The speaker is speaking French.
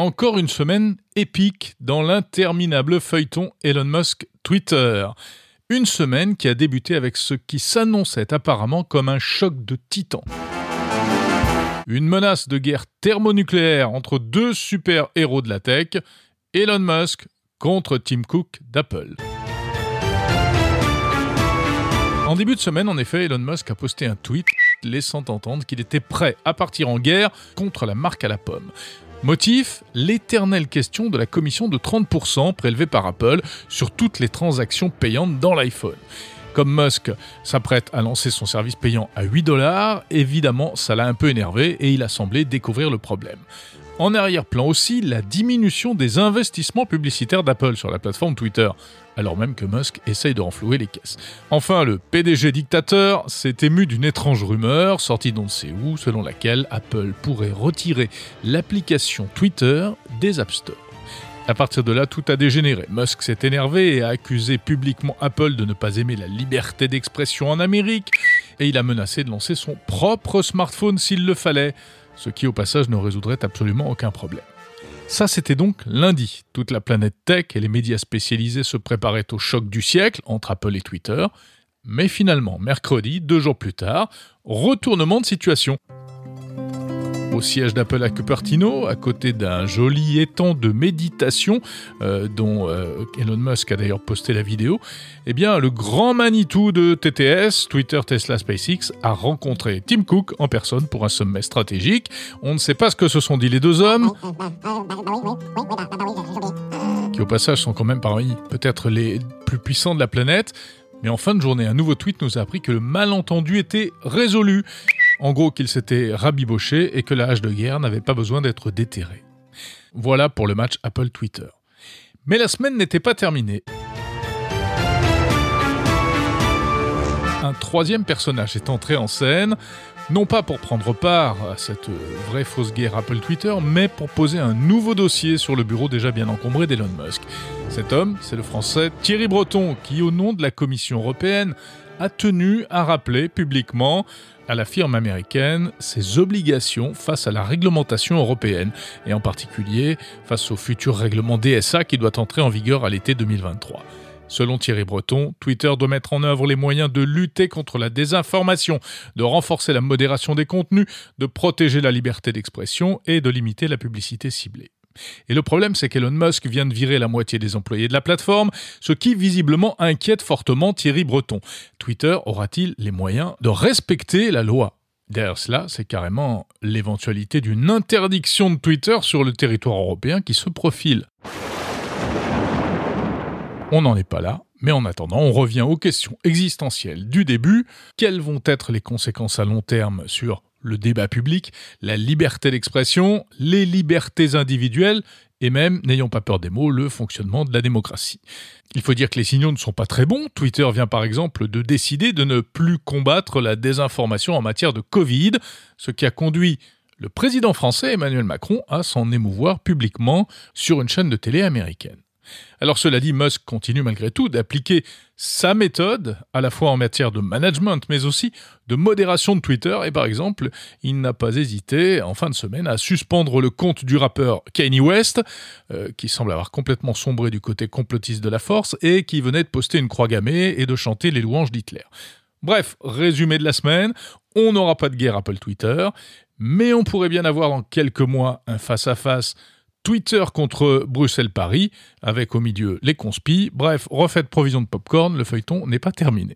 Encore une semaine épique dans l'interminable feuilleton Elon Musk Twitter. Une semaine qui a débuté avec ce qui s'annonçait apparemment comme un choc de titan. Une menace de guerre thermonucléaire entre deux super-héros de la tech, Elon Musk contre Tim Cook d'Apple. En début de semaine, en effet, Elon Musk a posté un tweet laissant entendre qu'il était prêt à partir en guerre contre la marque à la pomme. Motif L'éternelle question de la commission de 30% prélevée par Apple sur toutes les transactions payantes dans l'iPhone. Comme Musk s'apprête à lancer son service payant à 8 dollars, évidemment ça l'a un peu énervé et il a semblé découvrir le problème. En arrière-plan aussi, la diminution des investissements publicitaires d'Apple sur la plateforme Twitter, alors même que Musk essaye de renflouer les caisses. Enfin, le PDG dictateur s'est ému d'une étrange rumeur, sortie d'on ne sait où, selon laquelle Apple pourrait retirer l'application Twitter des App Store. À partir de là, tout a dégénéré. Musk s'est énervé et a accusé publiquement Apple de ne pas aimer la liberté d'expression en Amérique, et il a menacé de lancer son propre smartphone s'il le fallait ce qui au passage ne résoudrait absolument aucun problème. Ça, c'était donc lundi. Toute la planète tech et les médias spécialisés se préparaient au choc du siècle entre Apple et Twitter. Mais finalement, mercredi, deux jours plus tard, retournement de situation au siège d'Apple à Cupertino, à côté d'un joli étang de méditation, euh, dont euh, Elon Musk a d'ailleurs posté la vidéo, eh bien, le grand Manitou de TTS, Twitter, Tesla, SpaceX, a rencontré Tim Cook en personne pour un sommet stratégique. On ne sait pas ce que se sont dit les deux hommes, qui au passage sont quand même parmi peut-être les plus puissants de la planète. Mais en fin de journée, un nouveau tweet nous a appris que le malentendu était résolu. En gros, qu'il s'était rabiboché et que la hache de guerre n'avait pas besoin d'être déterrée. Voilà pour le match Apple-Twitter. Mais la semaine n'était pas terminée. Un troisième personnage est entré en scène, non pas pour prendre part à cette vraie fausse guerre Apple-Twitter, mais pour poser un nouveau dossier sur le bureau déjà bien encombré d'Elon Musk. Cet homme, c'est le français Thierry Breton, qui, au nom de la Commission européenne, a tenu à rappeler publiquement à la firme américaine ses obligations face à la réglementation européenne, et en particulier face au futur règlement DSA qui doit entrer en vigueur à l'été 2023. Selon Thierry Breton, Twitter doit mettre en œuvre les moyens de lutter contre la désinformation, de renforcer la modération des contenus, de protéger la liberté d'expression et de limiter la publicité ciblée. Et le problème, c'est qu'Elon Musk vient de virer la moitié des employés de la plateforme, ce qui visiblement inquiète fortement Thierry Breton. Twitter aura-t-il les moyens de respecter la loi? Derrière cela, c'est carrément l'éventualité d'une interdiction de Twitter sur le territoire européen qui se profile. On n'en est pas là, mais en attendant, on revient aux questions existentielles du début. Quelles vont être les conséquences à long terme sur le débat public, la liberté d'expression, les libertés individuelles et même, n'ayons pas peur des mots, le fonctionnement de la démocratie. Il faut dire que les signaux ne sont pas très bons. Twitter vient par exemple de décider de ne plus combattre la désinformation en matière de Covid, ce qui a conduit le président français Emmanuel Macron à s'en émouvoir publiquement sur une chaîne de télé américaine. Alors cela dit, Musk continue malgré tout d'appliquer sa méthode, à la fois en matière de management, mais aussi de modération de Twitter, et par exemple, il n'a pas hésité, en fin de semaine, à suspendre le compte du rappeur Kanye West, euh, qui semble avoir complètement sombré du côté complotiste de la force, et qui venait de poster une croix gammée et de chanter les louanges d'Hitler. Bref, résumé de la semaine, on n'aura pas de guerre Apple-Twitter, mais on pourrait bien avoir dans quelques mois un face-à-face face à face Twitter contre Bruxelles-Paris, avec au milieu les conspis. Bref, refaites provision de popcorn, le feuilleton n'est pas terminé.